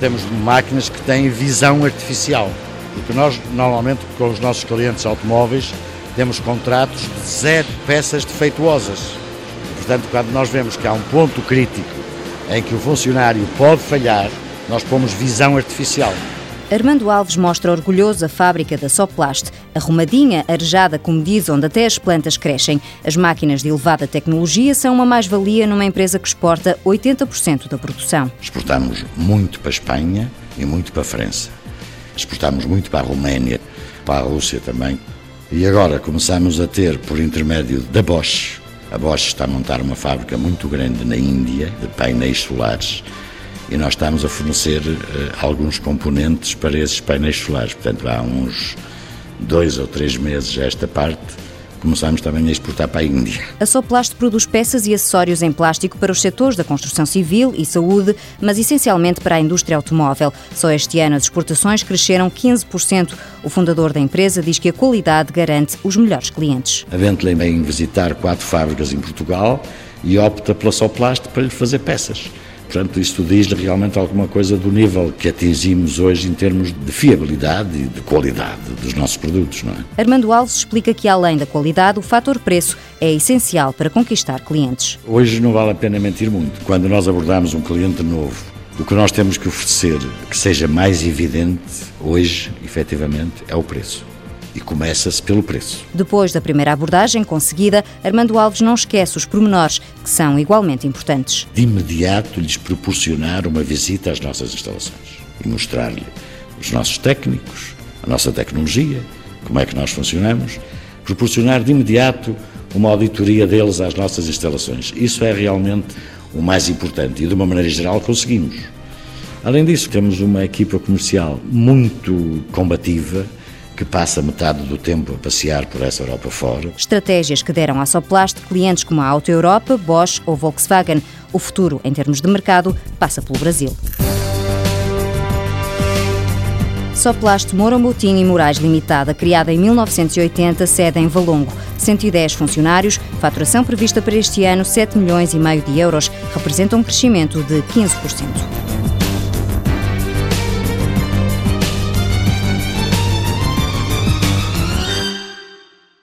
temos máquinas que têm visão artificial. E que nós, normalmente, com os nossos clientes automóveis, temos contratos de zero peças defeituosas. Portanto, quando nós vemos que há um ponto crítico em que o funcionário pode falhar, nós pomos visão artificial. Armando Alves mostra orgulhoso a fábrica da Soplast, arrumadinha, arejada, como diz, onde até as plantas crescem. As máquinas de elevada tecnologia são uma mais-valia numa empresa que exporta 80% da produção. Exportamos muito para a Espanha e muito para a França. Exportamos muito para a Roménia, para a Rússia também. E agora começamos a ter, por intermédio da Bosch, a Bosch está a montar uma fábrica muito grande na Índia de painéis solares e nós estamos a fornecer uh, alguns componentes para esses painéis solares. Portanto, há uns dois ou três meses esta parte começamos também a exportar para a Índia. A Soplast produz peças e acessórios em plástico para os setores da construção civil e saúde, mas essencialmente para a indústria automóvel. Só este ano as exportações cresceram 15%. O fundador da empresa diz que a qualidade garante os melhores clientes. A Bentley vem visitar quatro fábricas em Portugal e opta pela Soplast para lhe fazer peças. Portanto, isto diz realmente alguma coisa do nível que atingimos hoje em termos de fiabilidade e de qualidade dos nossos produtos, não é? Armando Alves explica que, além da qualidade, o fator preço é essencial para conquistar clientes. Hoje não vale a pena mentir muito. Quando nós abordamos um cliente novo, o que nós temos que oferecer que seja mais evidente hoje, efetivamente, é o preço e começa-se pelo preço. Depois da primeira abordagem conseguida, Armando Alves não esquece os pormenores, que são igualmente importantes. De imediato lhes proporcionar uma visita às nossas instalações e mostrar-lhe os nossos técnicos, a nossa tecnologia, como é que nós funcionamos, proporcionar de imediato uma auditoria deles às nossas instalações. Isso é realmente o mais importante e, de uma maneira geral, conseguimos. Além disso, temos uma equipa comercial muito combativa, que passa metade do tempo a passear por essa Europa fora. Estratégias que deram à Soplast clientes como a Auto Europa, Bosch ou Volkswagen. O futuro, em termos de mercado, passa pelo Brasil. Soplast Moura Moutinho e Moraes Limitada, criada em 1980, sede em Valongo. 110 funcionários, faturação prevista para este ano 7 milhões e meio de euros, representa um crescimento de 15%.